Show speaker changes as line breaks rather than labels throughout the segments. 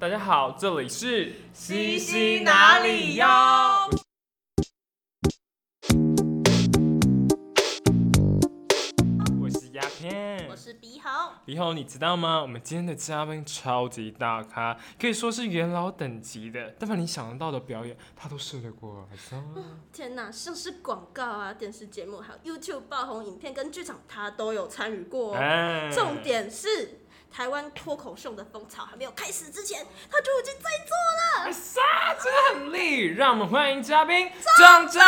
大家好，这里是
西西哪里哟？
我是鸦片，
我是鼻猴。
鼻猴，你知道吗？我们今天的嘉宾超级大咖，可以说是元老等级的，但凡你想得到的表演，他都试得过。
天哪，像是广告啊、电视节目，还有 YouTube 爆红影片跟剧场，他都有参与过。
哎
重点是。台湾脱口秀的风潮还没有开始之前，他就已经在做了。
啥？真的很厉害！让我们欢迎嘉宾壮壮。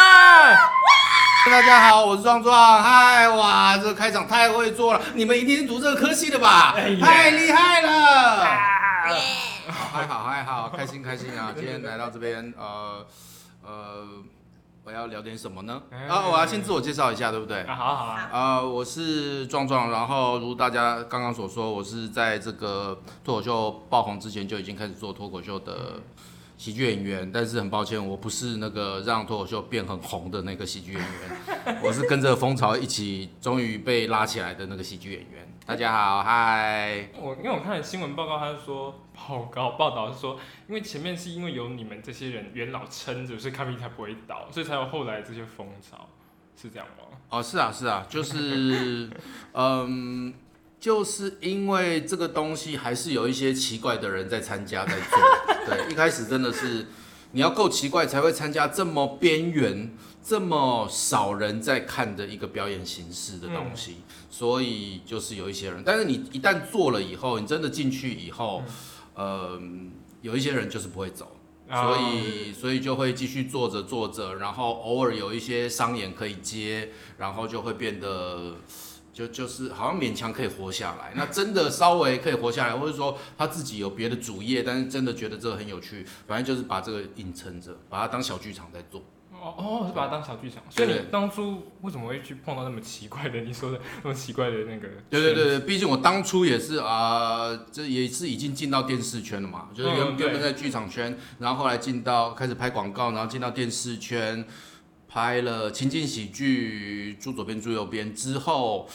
大家好，我是壮壮。嗨，哇，这个开场太会做了，你们一定是读这个科系的吧？
哎
太厉害了！
耶！
还好嗨好，开心开心啊！今天来到这边，呃呃，我要聊点什么呢？
哎
啊，我要先自我介绍一下，对不对？
啊，好好啊，
啊，我是壮壮，然后如大家刚刚所说，我是在这个脱口秀爆红之前就已经开始做脱口秀的喜剧演员，但是很抱歉，我不是那个让脱口秀变很红的那个喜剧演员，我是跟着风潮一起，终于被拉起来的那个喜剧演员。大家好，嗨，
我因为我看了新闻报告，他是说报告报道是说，因为前面是因为有你们这些人元老撑着，所以咖啡才不会倒，所以才有后来这些风潮，是这样吗？
哦，是啊，是啊，就是，嗯，就是因为这个东西还是有一些奇怪的人在参加在做。对，一开始真的是你要够奇怪才会参加这么边缘、这么少人在看的一个表演形式的东西，所以就是有一些人，但是你一旦做了以后，你真的进去以后，呃，有一些人就是不会走。所以，所以就会继续做着做着，然后偶尔有一些商演可以接，然后就会变得就就是好像勉强可以活下来。那真的稍微可以活下来，或者说他自己有别的主业，但是真的觉得这个很有趣，反正就是把这个硬撑着，把它当小剧场在做。
哦哦，是把它当小剧场，所以你当初为什么会去碰到那么奇怪的？你说的 那么奇怪的那个？
对对对对，毕竟我当初也是啊、这也是已经进到电视圈了嘛，就是原原本在剧场圈，然后后来进到开始拍广告，然后进到电视圈，拍了情景喜剧《住左边住右边》之后，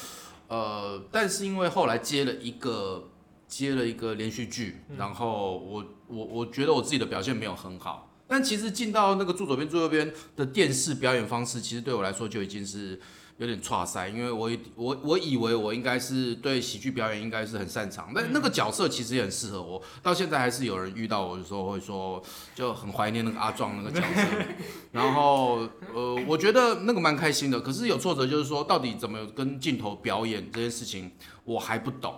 呃，但是因为后来接了一个接了一个连续剧，然后我我我觉得我自己的表现没有很好。但其实进到那个住左边住右边的电视表演方式，其实对我来说就已经是有点岔塞，因为我我我以为我应该是对喜剧表演应该是很擅长，但那个角色其实也很适合我。到现在还是有人遇到我的时候会说，就很怀念那个阿壮那个角色。然后呃，我觉得那个蛮开心的，可是有挫折，就是说到底怎么跟镜头表演这件事情，我还不懂。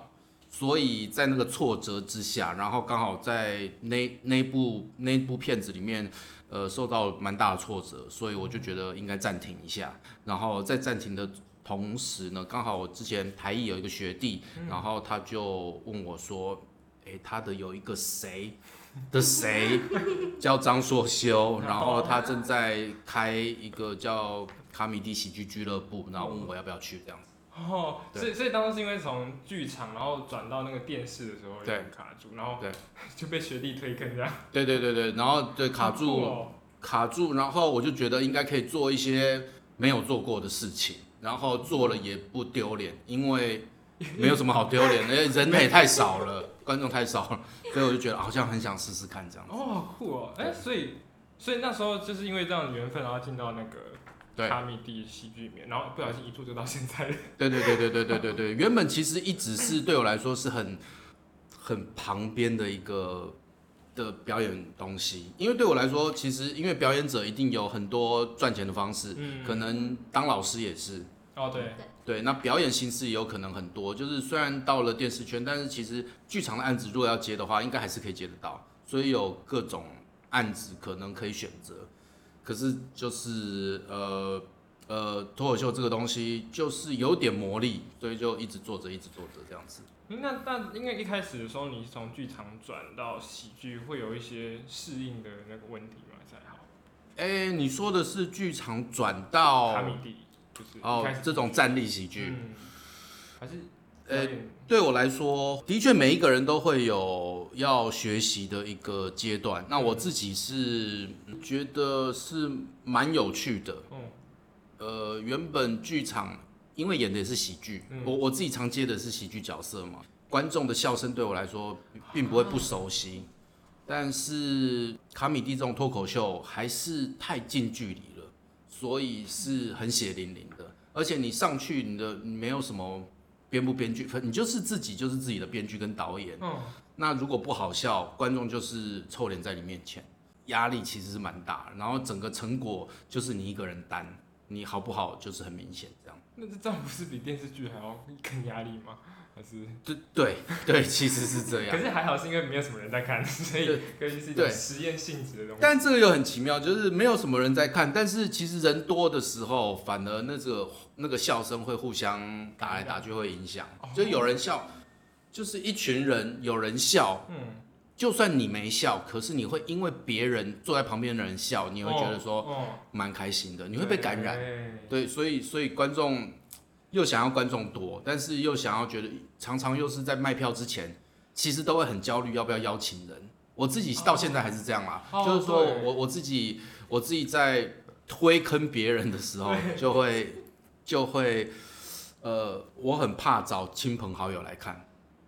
所以在那个挫折之下，然后刚好在那那部那部片子里面，呃，受到蛮大的挫折，所以我就觉得应该暂停一下。然后在暂停的同时呢，刚好我之前台艺有一个学弟，然后他就问我说：“诶，他的有一个谁的谁 叫张硕修，然后他正在开一个叫卡米蒂喜剧俱乐部，然后问我要不要去这样子。”
哦，
对
所以所以当时是因为从剧场然后转到那个电视的时候有
对
点卡住，然后
对
就被学弟推坑这样，
对对对对，然后对卡住。
哦
卡住，然后我就觉得应该可以做一些没有做过的事情，然后做了也不丢脸，因为没有什么好丢脸的，因为人也太少了，观众太少了，所以我就觉得好像很想试试看这样子。
哦，好酷哦！哎、所以所以那时候就是因为这样的缘分，然后进到那个
对。
卡米蒂戏剧里面，然后不小心一做就到现在。了。
对对对对对对对对，原本其实一直是对我来说是很很旁边的一个的表演东西，因为对我来说，其实因为表演者一定有很多赚钱的方式，
嗯。
可能当老师也是，
哦，对，
对，那表演形式也有可能很多，就是虽然到了电视圈，但是其实剧场的案子如果要接的话，应该还是可以接得到，所以有各种案子可能可以选择。可是就是呃呃，脱口秀这个东西就是有点魔力，所以就一直做着，一直做着这样子。
那那因为一开始的时候，你从剧场转到喜剧，会有一些适应的那个问题吗？才好。
哎、你说的是剧场转
卡
到
米蒂就是
哦这种站立喜剧，
嗯，还是
呃对我来说，的确每一个人都会有要学习的一个阶段。那我自己是觉得是蛮有趣的。
嗯
呃，原本剧场因为演的也是喜剧，
嗯
我我自己常接的是喜剧角色嘛，观众的笑声对我来说并不会不熟悉。但是卡米蒂这种脱口秀还是太近距离了，所以是很血淋淋的。而且你上去，你的你没有什么编不编剧，你就是自己就是自己的编剧跟导演。
嗯，
那如果不好笑，观众就是臭脸在你面前，压力其实是蛮大。然后整个成果就是你一个人担，你好不好就是很明显这样。
那这这样不是比电视剧还要更压力吗？还是？
对对对，其实是这样
可。是还好是因为没有什么人在看，所以
对
可以是一种
对
实验性质的东西。
但这个又很奇妙，就是没有什么人在看，但是其实人多的时候，反而那个那个笑声会互相打来打去，会影响。就有人笑，就是一群人有人笑，
嗯，
就算你没笑，可是你会因为别人坐在旁边的人笑，你会觉得说
哦，
蛮开心的，你会被感染。
染。
对，所以所以观众又想要观众多，但是又想要觉得常常又是在卖票之前，其实都会很焦虑要不要邀请人。我自己到现在还是这样啦，
哦
就是说我我自己我自己在推坑别人的时候，就会就会呃，我很怕找亲朋好友来看，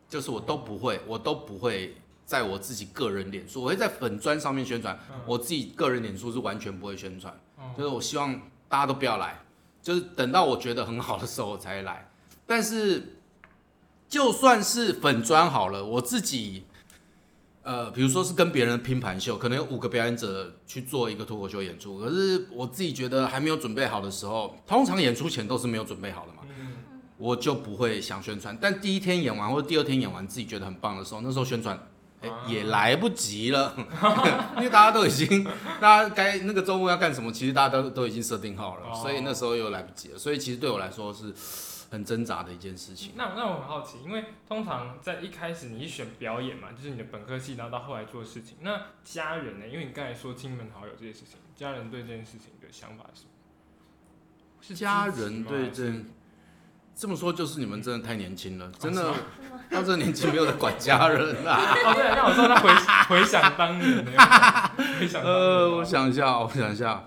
就是我都不会，我都不会。在我自己个人脸书，我会在粉砖上面宣传，
嗯
我自己个人脸书是完全不会宣传，
哦
就是我希望大家都不要来，就是等到我觉得很好的时候我才来。但是就算是粉砖好了，我自己，呃，比如说是跟别人拼盘秀，可能有五个表演者去做一个脱口秀演出，可是我自己觉得还没有准备好的时候，通常演出前都是没有准备好的嘛，我就不会想宣传。但第一天演完或者第二天演完，自己觉得很棒的时候，那时候宣传。也来不及了，因为大家都已经，大家该那个周末要干什么，其实大家都都已经设定好了，
哦
所以那时候又来不及了。所以其实对我来说是很挣扎的一件事情。
那那我很好奇，因为通常在一开始你一选表演嘛，就是你的本科系，然后到后来做事情。那家人呢？因为你刚才说亲朋好友这些事情，家人对这件事情的想法是什么？是
家人对这这么说，就是你们真的太年轻了，真的
是吗
到这个年纪没有人管家人啦。
哦，对，那我说他回回想当年的，回想当年
呃，我想一下，我想一下，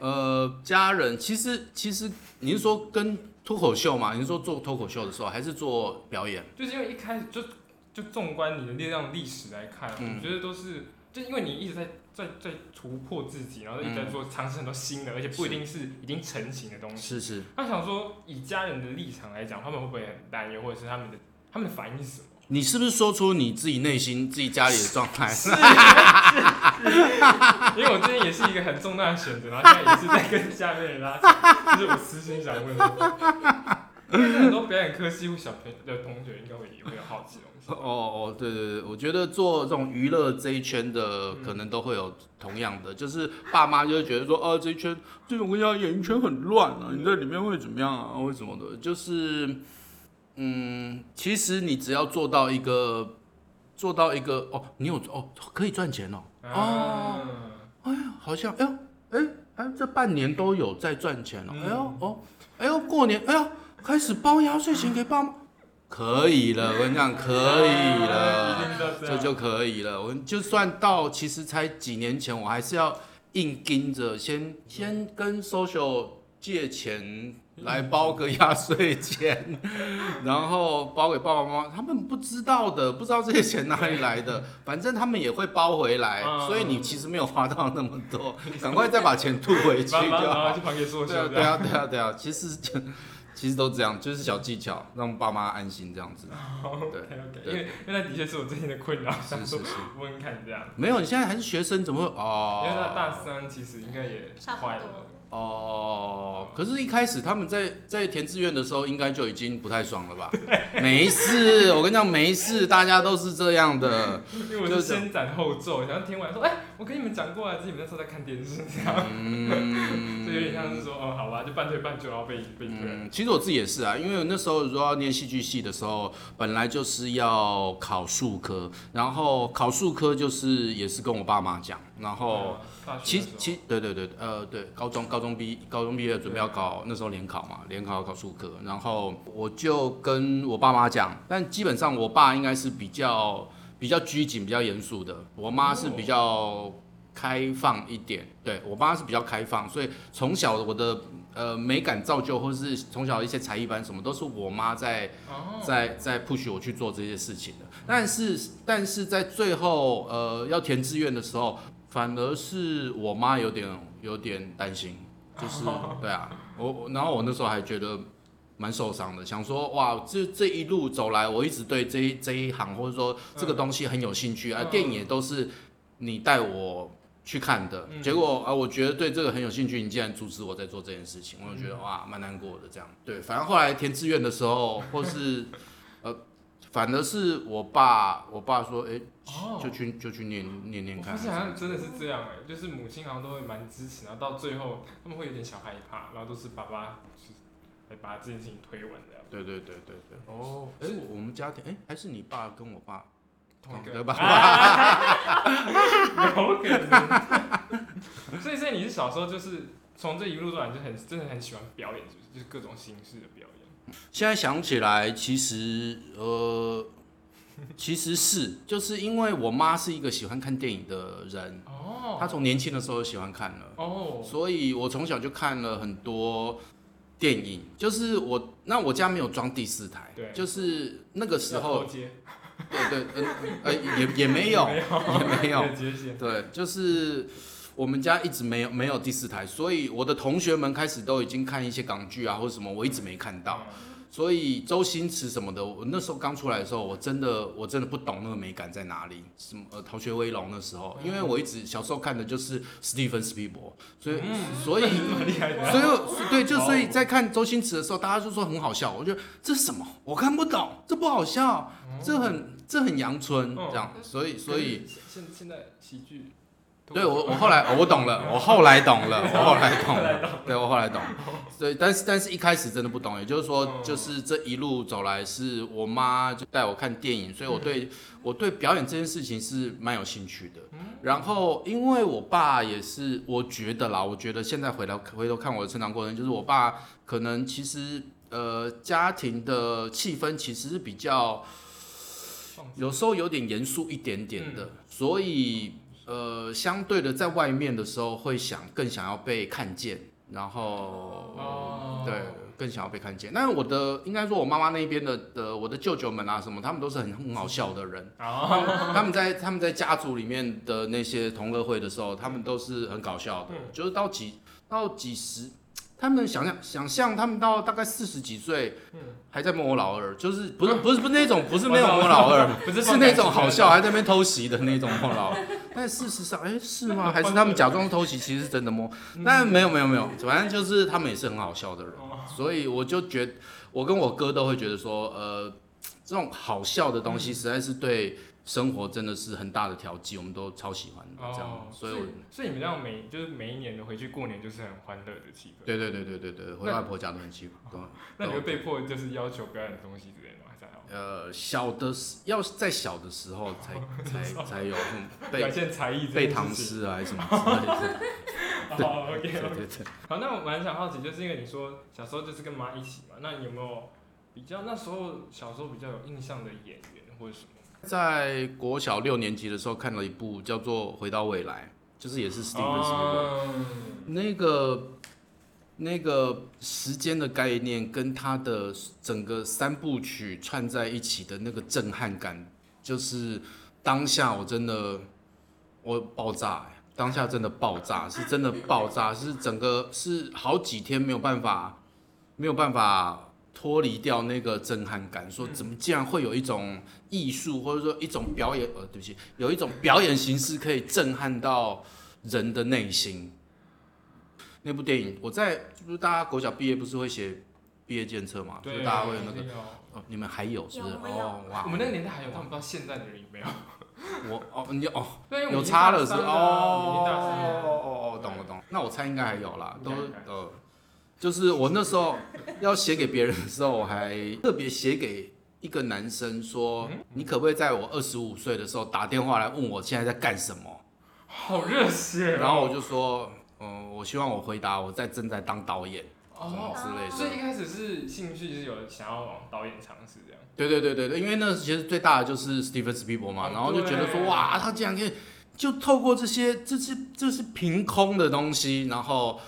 呃，家人其实其实你是说跟脱口秀嘛？你是说做脱口秀的时候，还是做表演？
就是因为一开始就就纵观你的力量历史来看，
嗯
我觉得都是，就因为你一直在在在突破自己，然后一直在做尝试很多新的，而且不一定是已经成型的东西。
是是，
他想说，以家人的立场来讲，他们会不会很担忧，或者是他们的他们的反应是什么？
你是不是说出你自己内心、自己家里的状态？
是，因为我最近也是一个很重大的选择，然后现在也是在跟下面人拉扯，就是我私心想问 很多表演科系或小朋友的同学应该会也会有好奇的东西。
哦哦，对对对，我觉得做这种娱乐这一圈的，可能都会有同样的，就是爸妈就会觉得说，哦、这一圈，这种我跟你讲，演艺圈很乱啊，你在里面会怎么样啊，或什么的，就是，嗯，其实你只要做到一个，做到一个，哦，你有哦，可以赚钱哦，哦
哎呀，
好像，哎呦，哎哎，这半年都有在赚钱了、
嗯。
哎呦，哦，哎呦，过年，哎呦，开始包压岁钱给爸妈，可以了，我跟你讲，可以了。
这
就可以了。我就算到其实才几年前，我还是要硬盯着，先先跟 social 借钱来包个压岁钱，然后包给爸爸妈妈，他们不知道的，不知道这些钱哪里来的，反正他们也会包回来，
嗯
所以你其实没有花到那么多，赶快再把钱吐回去就好
去。还给硕
对啊，
修，
对啊，对啊，对啊，其实其实都这样，就是小技巧，让爸妈安心这样子。对
OK，因为因为那的确是我最近的困扰，想说
是是是，
问问看这样，
没有，你现在还是学生，怎么会哦？
因为他大三其实应该也
差不多
快了。
哦，可是，一开始他们在在填志愿的时候，应该就已经不太爽了吧？没事，我跟你讲，没事，大家都是这样的。
因为我是先斩后奏，然后听完说，哎、我跟你们讲过啊，自己们那时候在看电视，这样，
嗯，
就有点像是说，哦，好吧，就半推半就，然后被被推。
嗯，其实我自己也是啊，因为那时候如果要念戏剧系的时候，本来就是要考数科，然后考数科就是也是跟我爸妈讲，然后。其其对对对，呃对，高中高中毕高中毕业准备要考那时候联考嘛，联考要考数科，然后我就跟我爸妈讲，但基本上我爸应该是比较比较拘谨、比较严肃的，我妈是比较开放一点，对我妈是比较开放，所以从小我的呃美感造就，或是从小一些才艺班什么，都是我妈在
哦，
在在 push 我去做这些事情的。但是但是在最后呃要填志愿的时候，反而是我妈有点有点担心，就是 对啊，我我然后我那时候还觉得蛮受伤的，想说哇，这这一路走来，我一直对这一这一行或者说这个东西很有兴趣啊，
嗯
电影也都是你带我。去看的
嗯
结果啊，我觉得对这个很有兴趣，你竟然阻止我在做这件事情，我就觉得
嗯
哇，蛮难过的。这样对，反正后来填志愿的时候，或是呃，反而是我爸，我爸说，哎、
哦
就去就去念念念看
我发。现好像真的是这样哎、就是母亲好像都会蛮支持，然后到最后他们会有点小害怕，然后都是爸爸就是来把这件事情推完的。
对对对对对。
哦，
哎、我们家庭，哎、还是你爸跟我爸
同一个
对吧？
有可能。所以，所以你是小时候就是从这一路走来，你就很真的很喜欢表演，是不是？就是各种形式的表演。
现在想起来，其实呃，其实是，就是因为我妈是一个喜欢看电影的人，
哦，
她从年轻的时候就喜欢看了。
哦，
所以我从小就看了很多电影，就是我那我家没有装第四台，
对。
就是那个时候对对，呃呃也 也没有，也没有。
对，
就是我们家一直没有没有第四台，所以我的同学们开始都已经看一些港剧啊或者什么，我一直没看到。所以周星驰什么的，我那时候刚出来的时候，我真的我真的不懂那个美感在哪里。什么呃《逃学威龙》那时候，因为我一直小时候看的就是史蒂芬·斯皮伯，所以、所以。所以我对，就所以在看周星驰的时候，大家就说很好笑，我觉得这是什么？我看不懂，这不好笑，这很这很阳春
嗯
这样，所以所以
现现在喜剧，
对我我后来哦我懂了，我后来懂了，我后来懂了，对我后来懂，对，但是但是一开始真的不懂，也就是说
嗯，
就是这一路走来是我妈就带我看电影，所以我对我对表演这件事情是蛮有兴趣的。然后因为我爸也是，我觉得啦，我觉得现在回来回头看我的成长过程，就是我爸可能其实呃家庭的气氛其实是比较有时候有点严肃一点点的，所以呃，相对的在外面的时候会想更想要被看见，然后、
哦
对更想要被看见。但是我的应该说，我妈妈那边的的我的舅舅们啊什么，他们都是很很好笑的人。
哦，
他们在他们在家族里面的那些同乐会的时候，他们都是很搞笑的，
嗯
就是到几到几十。他们想象想象，他们到大概四十几岁，
嗯。
还在摸老二，就是不是不是不是那种 不是没有摸老二，
不是
是那种好笑，还在那边偷袭的那种摸老二。但事实上，哎、是吗？还是他们假装偷袭，其实是真的摸？但没有没有没有，反正就是他们也是很好笑的人，
哦。
所以我就觉得，我跟我哥都会觉得说，呃，这种好笑的东西实在是对生活真的是很大的调剂，我们都超喜欢的这样
哦，，
所以我。
所以你们这样每就是每一年的回去过年就是很欢乐的气氛。
对对对对对对，回外婆家都很喜欢。都
那你会被迫就是要求表演的东西之类的吗？还是？
呃，小的时要在小的时候才才才有嗯
表现才艺这
背。唐诗啊，还是什么之类的。
好，OK
对。对对。
好，那我蛮想好奇，就是因为你说小时候就是跟妈一起嘛，那你有没有比较那时候小时候比较有印象的演员或者什么？
在国小六年级的时候看了一部叫做《回到未来》，就是也是史蒂芬斯皮伯。
哦
那个那个时间的概念跟他的整个三部曲串在一起的那个震撼感，就是当下我真的我爆炸、欸，当下真的爆炸，是真的爆炸，是整个是好几天没有办法没有办法脱离掉那个震撼感，说怎么竟然会有一种艺术或者说一种表演，呃，对不起，有一种表演形式可以震撼到人的内心。那部电影，我在就是大家国小毕业不是会写毕业检测嘛，就是
对，
大家会有那个哦，你们还有是不是？
有我们有。
哦，哇，
我们那个年代还有，但我不知道现在的人有没有。
我哦，你哦。有差了是哦哦哦哦，懂了懂了。那我猜应该还有啦，都
应该
呃，就是我那时候要写给别人的时候，我还特别写给一个男生说，
嗯
你可不可以在我二十五岁的时候打电话来问我现在在干什么？
好热血哦。
然后我就说，嗯，我希望我回答我在正在当导演
哦，
之类的。
所以一开始是兴趣就是有想要往导演尝试这样。
对对对对对，因为那其实最大的就是史蒂芬斯皮伯嘛，
哦
然后就觉得说哇，他竟然可以就透过这些这些这是凭空的东西，然后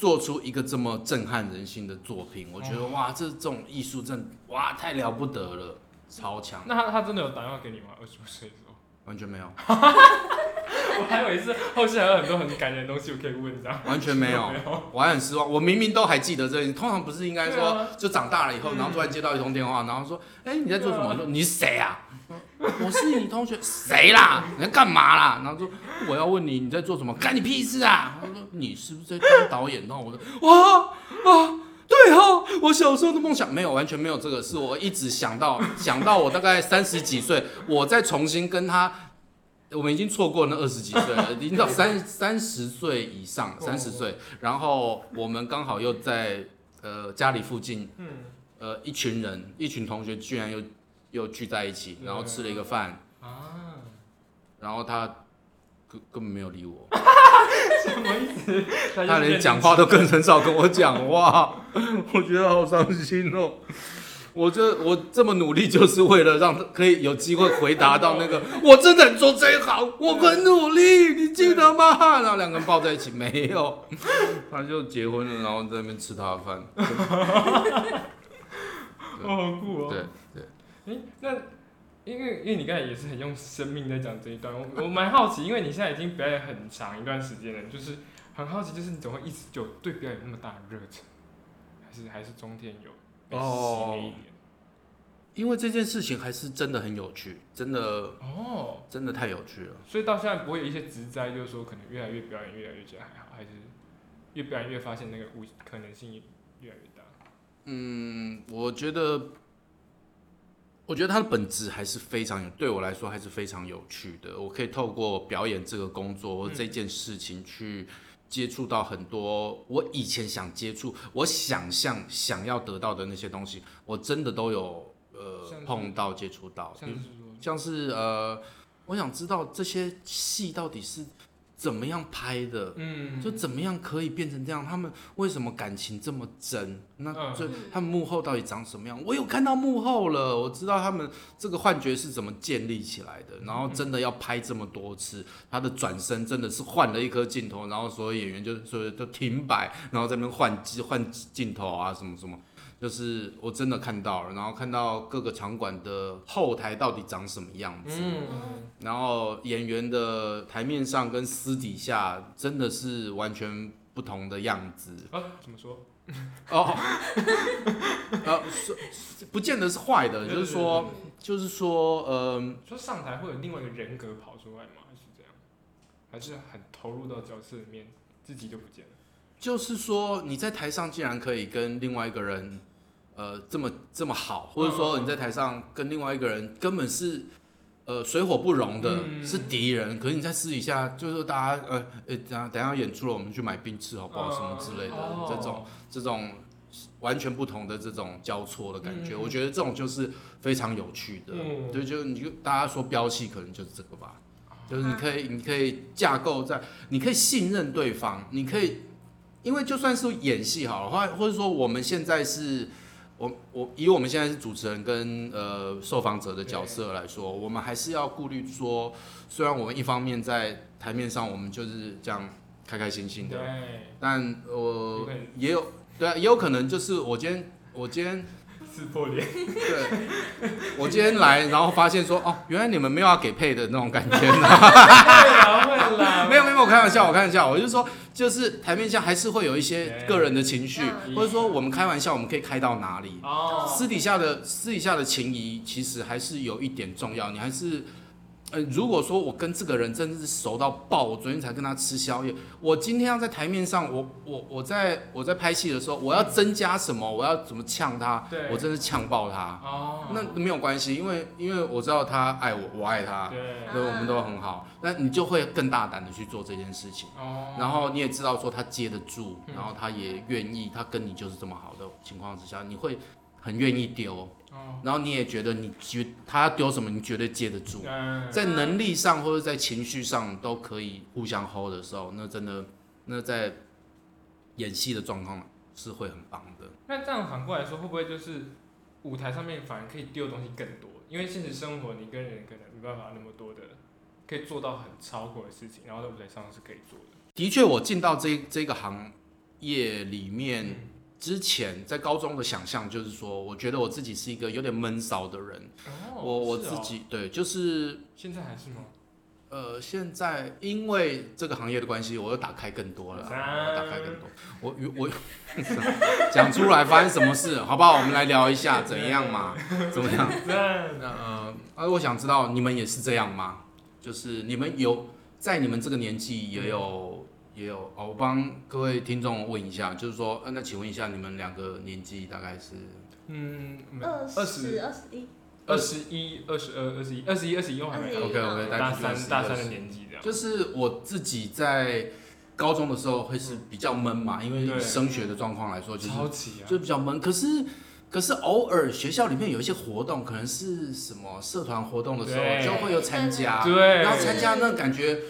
做出一个这么震撼人心的作品，我觉得哇，这这种艺术真的哇太了不得了，超强，
那他他真的有打电话给你吗？二十五岁的时候，
完全没有，
我还以为是后续还有很多很感人的东西我可以问这样。
完全没有。我还很失望，我明明都还记得这件，通常不是应该说
啊，
就长大了以后，
嗯
然后突然接到一通电话，然后说，哎、你在做什么？说你是谁啊？我是你同学，谁啦？你在干嘛啦？然后说我要问你你在做什么，干你屁事啊！他说你是不是在当导演？然后我说哇啊，对哦，我小时候的梦想没有，完全没有这个，是我一直想到 想到我大概三十几岁，我再重新跟他。我们已经错过那二十几岁了，已经到三三十岁以上，三十岁。然后我们刚好又在呃家里附近，
嗯，
呃一群人，一群同学居然又又聚在一起，然后吃了一个饭，
啊，
然后他根根本没有理我，
什么意思？
他连讲话都更很少跟我讲话，我觉得好伤心哦。我这我这么努力，就是为了让他可以有机会回答到那个，我真的很做这一行，我很努力，你记得吗？然后两个人抱在一起，没有，他就结婚了，然后在那边吃他的饭。
哦，好酷哦。
对对，
诶，那因为因为你刚才也是很用生命在讲这一段，我我蛮好奇，因为你现在已经表演很长一段时间了，就是很好奇，就是你怎么会一直就对表演那么大的热忱，还是还是中间有被熄了一点？
因为这件事情还是真的很有趣，真的
哦，
真的太有趣了。
所以到现在不会有一些职灾，就是说可能越来越表演越来越觉得还好，还是越表演越发现那个无可能性越来越大。
嗯，我觉得，我觉得它的本质还是非常有，对我来说还是非常有趣的。我可以透过表演这个工作或这件事情去接触到很多我以前想接触、我想象想要得到的那些东西，我真的都有呃碰到、接触到。
像是，
像是呃，我想知道这些戏到底是怎么样拍的，
嗯，
就怎么样可以变成这样？他们为什么感情这么真？那
嗯
就他们幕后到底长什么样？我有看到幕后了，我知道他们这个幻觉是怎么建立起来的。然后真的要拍这么多次，他的转身真的是换了一颗镜头，然后所有演员就所以都停摆，然后在那边换机换镜头啊什么什么。就是我真的看到了，然后看到各个场馆的后台到底长什么样子，
嗯，
然后演员的台面上跟私底下真的是完全不同的样子
啊，怎么说？
哦，呃，不见得是坏的，就是说，就是说，呃、
说上台会有另外一个人格跑出来吗？还是这样？还是很投入到角色里面，自己就不见了？
就是说你在台上竟然可以跟另外一个人，呃，这么这么好，或者说你在台上跟另外一个人根本是。呃，水火不容的、
嗯
是敌人，可是你在私底下就是大家呃呃，等下等下演出了，我们去买冰吃好不好？什么之类的，
哦
这种这种完全不同的这种交错的感觉，
嗯
我觉得这种就是非常有趣的。
嗯
对，就你就大家说标戏，可能就是这个吧，就是你可以你可以架构在，你可以信任对方，你可以，因为就算是演戏好了，或或者说我们现在是。我我以我们现在是主持人跟呃受访者的角色来说，我们还是要顾虑说，虽然我们一方面在台面上我们就是这样开开心心的，
对，
但呃
有可能
也有对啊，也有可能就是我今天我今天
撕破脸。
对，我今天来，然后发现说哦，原来你们没有要给配的那种感觉，
会啦会啦，
没有没有，我开玩笑，我开玩笑，我就说就是台面下还是会有一些个人的情绪，
嗯
或者说我们开玩笑，我们可以开到哪里？
哦，
私底下的私底下的情谊其实还是有一点重要，你还是。呃，如果说我跟这个人真的是熟到爆，我昨天才跟他吃宵夜，我今天要在台面上，我我我在我在拍戏的时候，我要增加什么，我要怎么呛他，我真是呛爆他。
哦，
那没有关系，因为因为我知道他爱我，我爱他，
对，
对，我们都很好。那你就会更大胆的去做这件事情，
哦，
然后你也知道说他接得住，
嗯。
然后他也愿意，他跟你就是这么好的情况之下，你会很愿意丢，
哦，
然后你也觉得你觉他丢什么，你绝对接得住。
嗯，
在能力上或者在情绪上都可以互相 hold 的时候，那真的那在演戏的状况是会很棒的。
那这样反过来说，会不会就是舞台上面反而可以丢的东西更多？因为现实生活你跟人可能没办法那么多的，可以做到很超过的事情，然后在舞台上是可以做的。
的确，我进到这这个行业里面，之前在高中的想象就是说，我觉得我自己是一个有点闷骚的人。
哦
我我自己对，就是
现在还是吗？
呃，现在因为这个行业的关系，我又打开更多了，我打开更多。我我 讲出来发生什么事，好不好？我们来聊一下怎样嘛？怎么样？
那，
呃，啊，我想知道你们也是这样吗？就是你们有在你们这个年纪也有也有哦，我帮各位听众问一下，就是说，呃，那请问一下，你们两个年纪大概是？
嗯，
二
二十、
十二十一，
二十一、二十二、二十一、二十一、二十一，我还没
21
OK OK，
大三大三的年纪这样。
就是我自己在高中的时候会是比较闷嘛，因为升学的状况来说，就是
超级啊，
就比较闷。可是可是偶尔学校里面有一些活动，可能是什么社团活动的时候，就会有参加。
对，
然后参加那感觉，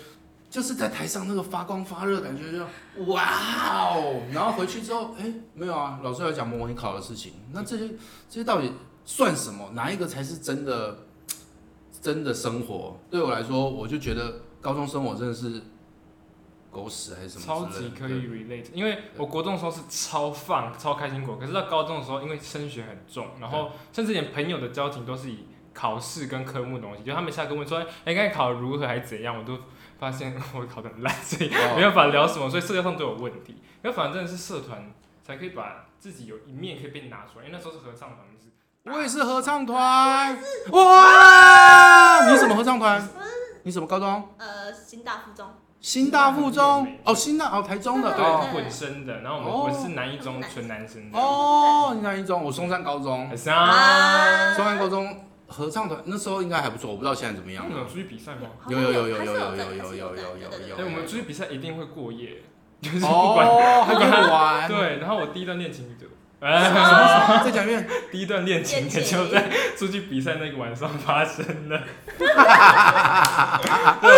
就是在台上那个发光发热，感觉就哇哦！然后回去之后，哎，没有啊，老师要讲模拟考的事情，那这些这些到底算什么？哪一个才是真的 真的生活？对我来说，我就觉得高中生活真的是狗屎还是什么
超级可以 relate，因为我国中的时候是超放、超开心果，可是到高中的时候，因为升学很重，然后甚至连朋友的交情都是以考试跟科目的东西，就他们下课问说，哎，刚才考得如何还是怎样，我都发现我考得很烂，所以
哦
没办法聊什么，所以社交上都有问题。因为反正是社团才可以把自己有一面可以被拿出来，因为那时候是合唱团，就是
我也是合唱团，哇！你什么合唱团？你什么高中？
呃，新大附中，
新大附中哦，新大哦，台中的
对
混生的，然后我们
哦
我是南一中纯男生的，
哦，你南一中？我松山高中
还，是啊，
松山高中合唱团那时候应该还不错，我不知道现在怎么样
有出去比赛吗？
有有有有有有有有有有有有
对对对
对，我们出去比赛一定会过夜，就是不管
哦，还可以玩。
对，然后我第一段恋情就，
什
哎，
么再讲一遍。
第一段恋情也就在出去比赛那个晚上发生的。对，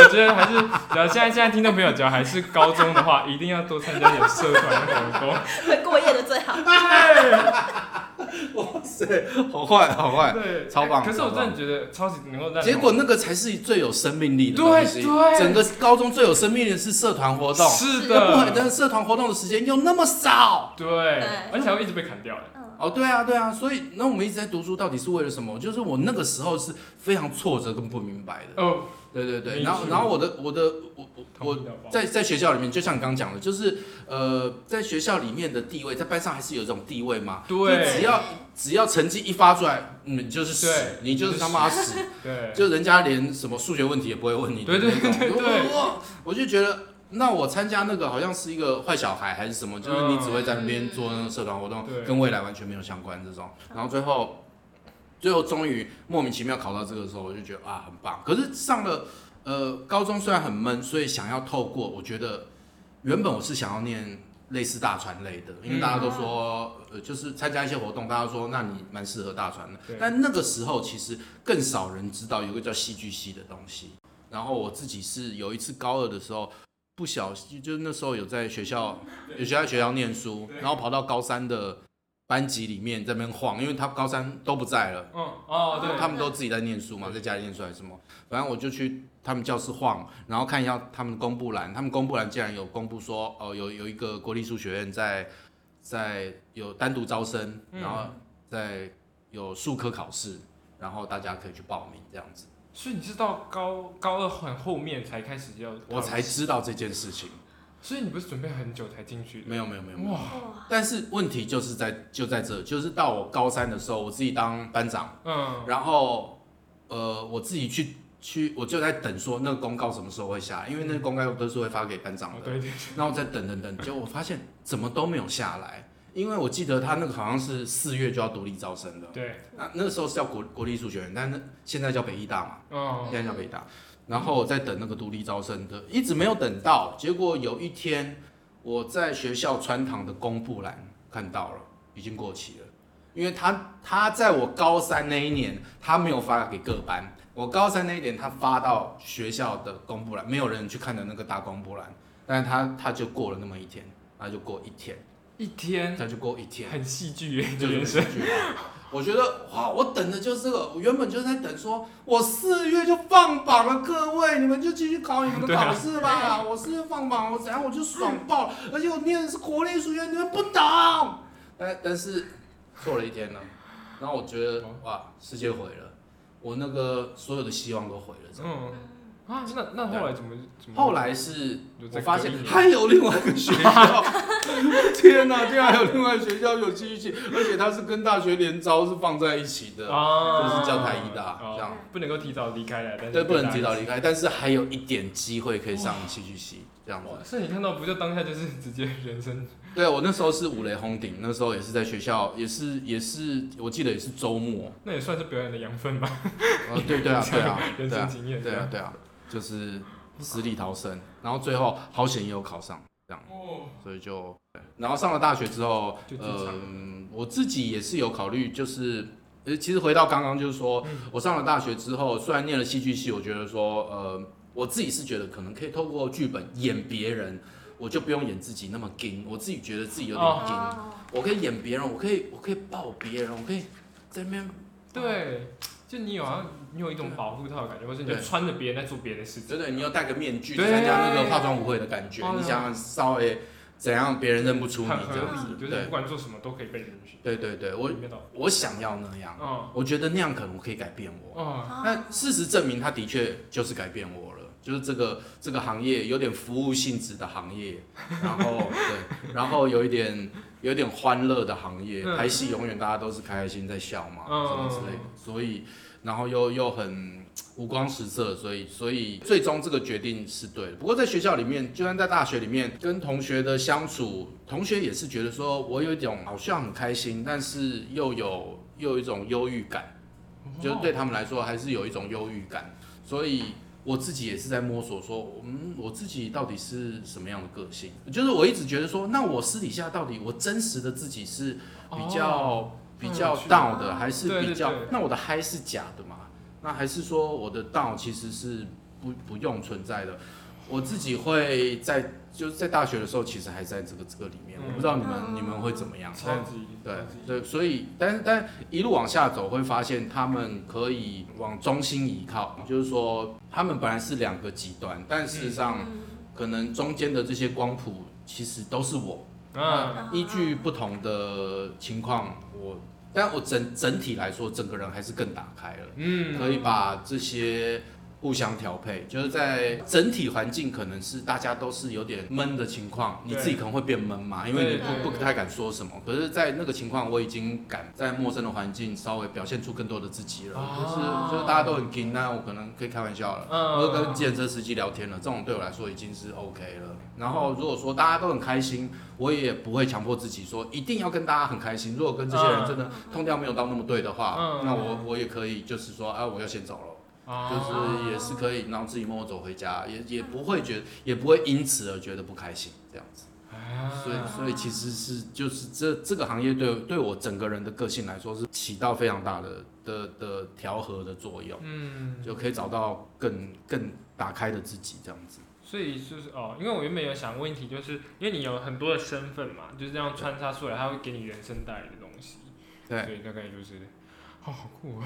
我觉得还是，只要现在现在听众朋友，只要还是高中的话，一定要多参加点社团活动。
会过夜的最好。
哇塞，好坏好坏。
对，
超棒
可是我真的觉得超级能够让
结果那个才是最有生命力的
对
东西。
对
整个高中最有生命力的是社团活动，
是
的不可
的，
能社团活动的时间又那么少。
对，而且还会一直被砍掉的。
嗯，
哦，对啊，对啊，所以那我们一直在读书，到底是为了什么？就是我那个时候是非常挫折跟不明白的。
哦，
对对对，然后然后我的我的我我我在在学校里面，就像你刚刚讲的，就是呃，在学校里面的地位，在班上还是有这种地位嘛。就
对，
只要只要成绩一发出来，嗯你就是
死，
你就是他妈死，
对，
就人家连什么数学问题也不会问你的
对对。对对对
我我就觉得。那我参加那个好像是一个坏小孩还是什么，就是你只会在那边做那个社团活动，
对
跟未来完全没有相关这种。然后最后，最后终于莫名其妙考到这个时候，我就觉得啊很棒。可是上了呃高中虽然很闷，所以想要透过，我觉得原本我是想要念类似大船类的，因为大家都说、呃就是参加一些活动，大家说那你蛮适合大船的。但那个时候其实更少人知道有个叫戏剧系的东西。然后我自己是有一次高二的时候。不小心，就是那时候有在学校，有学在学校念书，然后跑到高三的班级里面在那边晃，因为他高三都不在了，
嗯，哦，对，
他们都自己在念书嘛，在家里念书还是什么，反正我就去他们教室晃，然后看一下他们公布栏，他们公布栏竟然有公布说，哦，有有一个国立数学院在在有单独招生，
嗯。
然后在有数科考试，然后大家可以去报名这样子，
所以你是到高高二很后面才开始要，
我才，知道这件事情。
所以你不是准备很久才进去的？
没有没有没有没有。
哇，
但是问题就是在就在这，就是到我高三的时候，我自己当班长，
嗯，
然后呃，我自己去去，我就在等说那个公告什么时候会下来，因为那个公告都是会发给班长的。
哦对对，
然后我再等等等，结果我发现怎么都没有下来，因为我记得他那个好像是四月就要独立招生的，
对，
那那个时候是叫国国立数学院，但那现在叫北医大嘛，
嗯，
现在叫北大，然后我在等那个独立招生的，一直没有等到，结果有一天我在学校穿堂的公布栏看到了，已经过期了，因为他他在我高三那一年他没有发给各班，我高三那一年他发到学校的公布栏，没有人去看的那个大公布栏，但是他他就过了那么一天，他就过一天，
一天
才就过一天，
很戏剧耶，
就
这件事。
是这句话。我觉得哇，我等的就是这个，我原本就是在等说，我四月就放榜了，各位你们就继续考你们的考试吧。我四月放榜，我怎样我就爽爆了，而且我念的是国立书院，你们不懂。但但是错了一天了，然后我觉得哇，世界毁了，我那个所有的希望都毁了。这样
嗯啊，那那后来怎么怎么？
后来是我发现还有另外一个学校，天哪、竟然还有另外学校有戏剧系，而且它是跟大学联招是放在一起的，
啊，
就是叫台一大
哦
这样
不能够提早离开了，但是
对，不能提早。离开，但是还有一点机会可以上戏剧系这样子。
哇，所以你看到不就当下就是直接人生
对我那时候是五雷轰顶，那时候也是在学校，也是也是，我记得也是周末。
那也算是表演的养分吧，
呃，对对啊，对啊，
人生经验。
对啊，对啊，就是死里逃生，然后最后好险也有考上，这样。
哦，
所以就，对。然后上了大学之后嗯，我自己也是有考虑，就是，呃，其实回到刚刚就是说，
嗯。
我上了大学之后，虽然念了戏剧系，我觉得说，呃，我自己是觉得可能可以透过剧本演别人，我就不用演自己那么硬，我自己觉得自己有点
哦。
硬，
哦，
我可以演别人，我可以，我可以抱别人，我可以在那边，
对，就你有你有一种保护套的感觉，或是你就穿着别人在做别的事情。
对对，你要戴个面具
对
参加那个化妆舞会的感觉
哦，
你想想稍微怎样，别人认不出你
很
这样子
是
对
不管做什么都可以被允许。
对对对，我我想要那样。
哦
我觉得那样可能可以改变我。
哦，
那事实证明，他的确就是改变我了。就是这个这个行业有点服务性质的行业，然后对，然后有一点有点欢乐的行业，
嗯
拍戏永远大家都是开开心在笑嘛，
嗯
什么之类的。所以，然后又又很五光十色，所以所以最终这个决定是对的。不过在学校里面，就算在大学里面跟同学的相处，同学也是觉得说我有一种好像很开心，但是又有又有一种忧郁感。就是对他们来说还是有一种忧郁感，所以我自己也是在摸索说，嗯，我自己到底是什么样的个性？就是我一直觉得说，那我私底下到底我真实的自己是比较、
哦
比较
嗯有趣
down 的，还是比较
对对对
那我的嗨是假的嘛？那还是说我的 down 其实是不不用存在的？我自己会在就是在大学的时候，其实还在这个这个里面，
嗯
我不知道你们、
嗯
你们会怎么样？
超级
对对，所以但是但一路往下走，会发现他们可以往中心依靠，就是说他们本来是两个极端，但事实上
嗯
可能中间的这些光谱其实都是我。
啊，
依据不同的情况，我但我整整体来说，整个人还是更打开了，
嗯，
可以把这些。互相调配，就是在整体环境可能是大家都是有点闷的情况，你自己可能会变闷嘛，因为你不不太敢说什么。可是，在那个情况，我已经敢在陌生的环境稍微表现出更多的自己了，
啊
就是就是大家都很紧，那我可能可以开玩笑了。
嗯，
或者跟计程车司机聊天了，这种对我来说已经是 OK 了。然后如果说大家都很开心，我也不会强迫自己说一定要跟大家很开心。如果跟这些人真的通调没有到那么对的话，
嗯
那我我也可以就是说，啊，我要先走了。
啊
就是也是可以，然后自己默默走回家，也也不会觉得，也不会因此而觉得不开心这样子。
啊
所以所以其实是就是这这个行业对对我整个人的个性来说是起到非常大的的的调和的作用，
嗯，
就可以找到更更打开的自己这样子。
所以就是哦，因为我原本有想问题，就是因为你有很多的身份嘛，就是这样穿插出来，它会给你人生带来的东西。
对
所以大概就是，哦，好酷哦。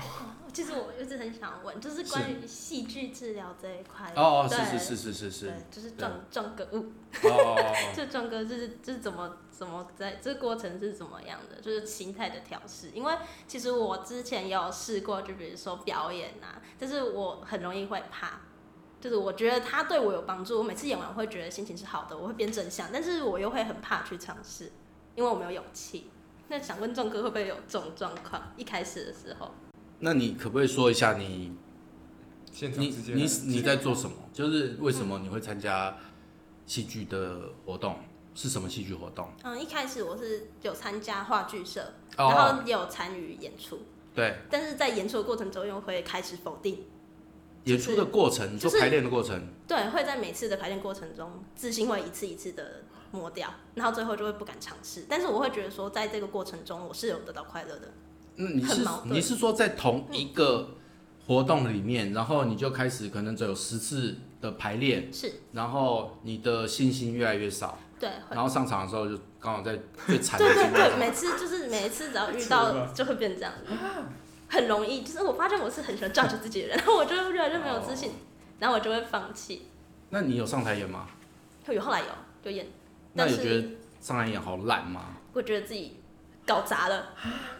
其实我一直很想问，就是关于戏剧治疗这一块。
哦，
对
是是是是是是
对，，就是壮壮哥，嗯，
哦，
这壮哥就是就是怎么怎么在这过程是怎么样的，就是心态的调试。因为其实我之前也有试过，就比如说表演啊，但是我很容易会怕，就是我觉得他对我有帮助，我每次演完会觉得心情是好的，我会变正向，但是我又会很怕去尝试，因为我没有勇气。那想问仲哥会不会有这种状况？一开始的时候，
那你可不可以说一下你你
现场直接
你你在做什么？就是为什么你会参加戏剧的活动？是什么戏剧活动？
嗯，一开始我是有参加话剧社，
哦
然后也有参与演出，
对，
但是在演出的过程中又会开始否定。
演出的过程，
就是
排练的过程，
对，会在每次的排练过程中，自信会一次一次的磨掉，然后最后就会不敢尝试。但是我会觉得说，在这个过程中，我是有得到快乐的。
那你是你是说在同一个活动里面，然后你就开始可能只有十次的排练，
是
然后你的信心越来越少，
对，
然后上场的时候就刚好在最惨的
对对对。每次就是每一次只要遇到就会变这样子，很容易。就是我发现我是很喜欢 judge 自己的人，然 后我就越来越没有自信，然后我就会放弃。
那你有上台演吗？
有后来有就演，
那有觉得上来演好烂吗？
我觉得自己搞砸了，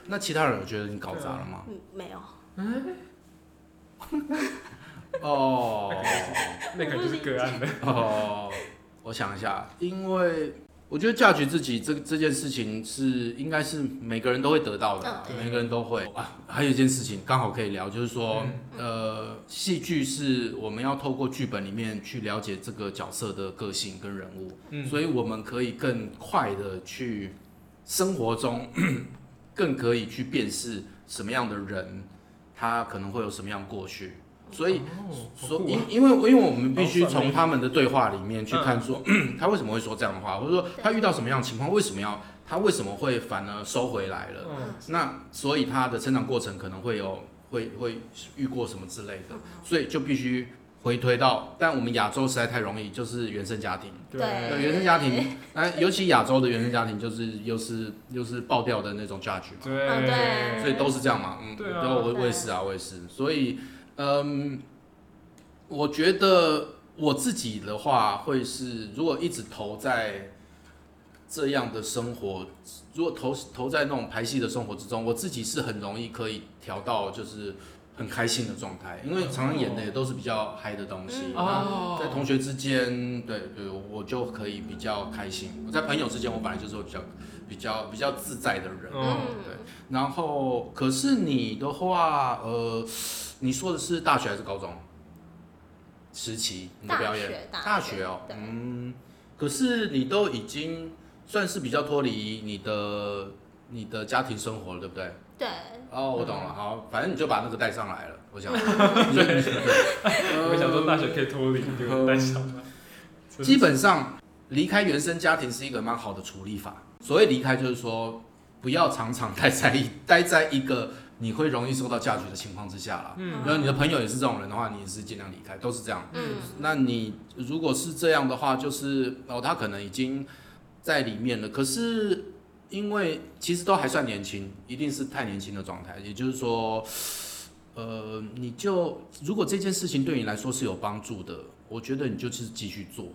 那其他人有觉得你搞砸了吗？
嗯，没有。
哦
那可能就是个案的。
哦，我想一下，因为我觉得嫁娶自己这这件事情是应该是每个人都会得到的每个人都会啊。还有一件事情刚好可以聊，就是说，
嗯
呃，戏剧是我们要透过剧本里面去了解这个角色的个性跟人物，
嗯
所以我们可以更快的去生活中 更可以去辨识什么样的人，他可能会有什么样的过去。所以，所因因为因为我们必须从他们的对话里面去看说，他为什么会说这样的话，或者说他遇到什么样的情况，为什么要他为什么会反而收回来了？
嗯。
那所以他的成长过程可能会有会会遇过什么之类的，所以就必须回推到，但我们亚洲实在太容易，就是原生家庭。
对。
对原生家庭，那尤其亚洲的原生家庭，就是又是又是爆掉的那种 judge 嘛。
对。
嗯对。
所以都是这样嘛，嗯，
对啊。
我我我也是啊，我也是，所以，嗯，我觉得我自己的话会是，如果一直投在这样的生活，如果投投在那种排戏的生活之中，我自己是很容易可以调到就是很开心的状态，因为常常演的也都是比较嗨的东西，
哦。
在同学之间，对对，我就可以比较开心；我在朋友之间，我本来就是会比较比较比较自在的人。
嗯。
对，然后可是你的话，呃，你说的是大学还是高中时期？你的表演
大学
大学哦，嗯，可是你都已经算是比较脱离你的你的家庭生活了，对不对？
对，
哦，我懂了，好，反正你就把那个带上来了，我想。
我想说大学可以脱离，就带上来。
基本上离开原生家庭是一个蛮好的处理法。所谓离开，就是说不要常常待在一待在一个你会容易受到价值的情况之下啦。
嗯
然后你的朋友也是这种人的话，你也是尽量离开，都是这样。
嗯，
那你如果是这样的话，就是哦，他可能已经在里面了，可是因为其实都还算年轻，一定是太年轻的状态，也就是说，呃，你就如果这件事情对你来说是有帮助的，我觉得你就是继续做。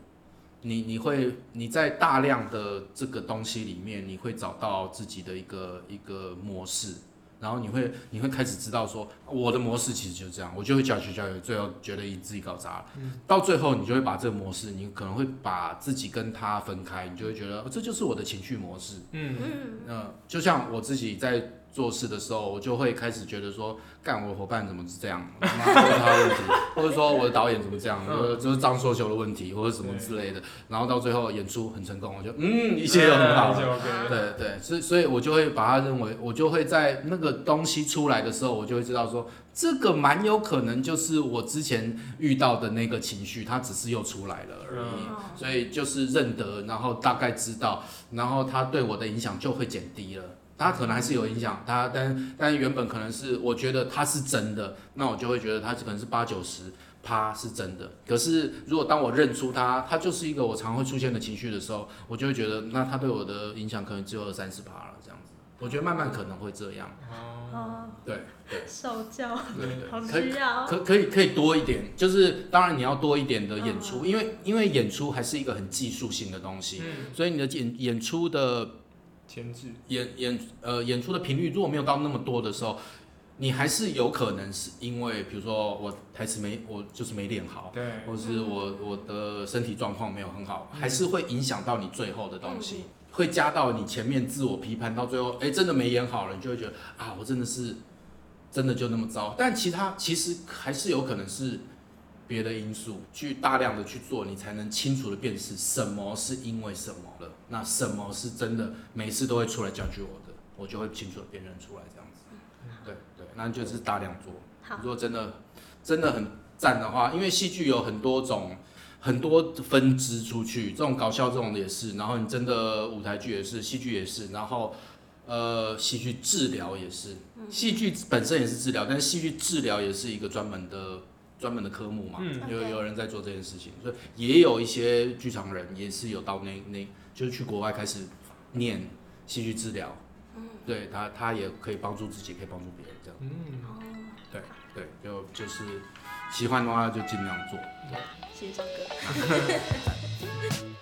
你你会你在大量的这个东西里面，你会找到自己的一个一个模式，然后你会你会开始知道说，我的模式其实就是这样，我就会教学教学，最后觉得自己搞砸了，到最后你就会把这个模式，你可能会把自己跟他分开，你就会觉得、哦这就是我的情绪模式。
嗯，
嗯，
呃，就像我自己在做事的时候，我就会开始觉得说，干我伙伴怎么是这样，妈都是他的问题，或者说我的导演怎么这样，
嗯
就是就是张硕球的问题，或者什么之类的，然后到最后演出很成功，我就嗯，一切都很好。对对，所以所以我就会把它认为，我就会在那个东西出来的时候，我就会知道说，这个蛮有可能就是我之前遇到的那个情绪，它只是又出来了而已。
嗯
所以就是认得，然后大概知道，然后它对我的影响就会减低了。它可能还是有影响，它但但原本可能是我觉得它是真的，那我就会觉得它可能是八九十趴是真的。可是如果当我认出它，它就是一个我常会出现的情绪的时候，我就会觉得那它对我的影响可能只有二三十趴了这样子。我觉得慢慢可能会这样，
哦，
哦，
对对
受教，
对对，
好
可以
需要，
可可以可以多一点，就是当然你要多一点的演出，因为因为演出还是一个很技术性的东西，
嗯，
所以你的演演出的
前置，
演演呃演出的频率如果没有到那么多的时候，你还是有可能是因为比如说我台词没我就是没练好，
对，
或是我我的身体状况没有很好，还是会影响到你最后的东西，会加到你前面自我批判，到最后哎真的没演好了，你就会觉得啊我真的是真的就那么糟，但其他其实还是有可能是。别的因素去大量的去做，你才能清楚的辨识什么是因为什么了，那什么是真的，每次都会出来教训我的，我就会清楚的辨认出来这样子。对对，那就是大量做。
好
如果真的真的很赞的话，因为戏剧有很多种。很多分支出去，这种搞笑这种的也是，然后你真的舞台剧也是，戏剧也是，然后呃，戏剧治疗也是，戏剧本身也是治疗，但是戏剧治疗也是一个专门的专门的科目嘛，
嗯
有有人在做这件事情，所以也有一些剧场人也是有到那那，就是去国外开始念戏剧治疗，
嗯
对他他也可以帮助自己，可以帮助别人这样，
嗯，
哦，
对对，就就是喜欢的话就尽量做。
写一首歌。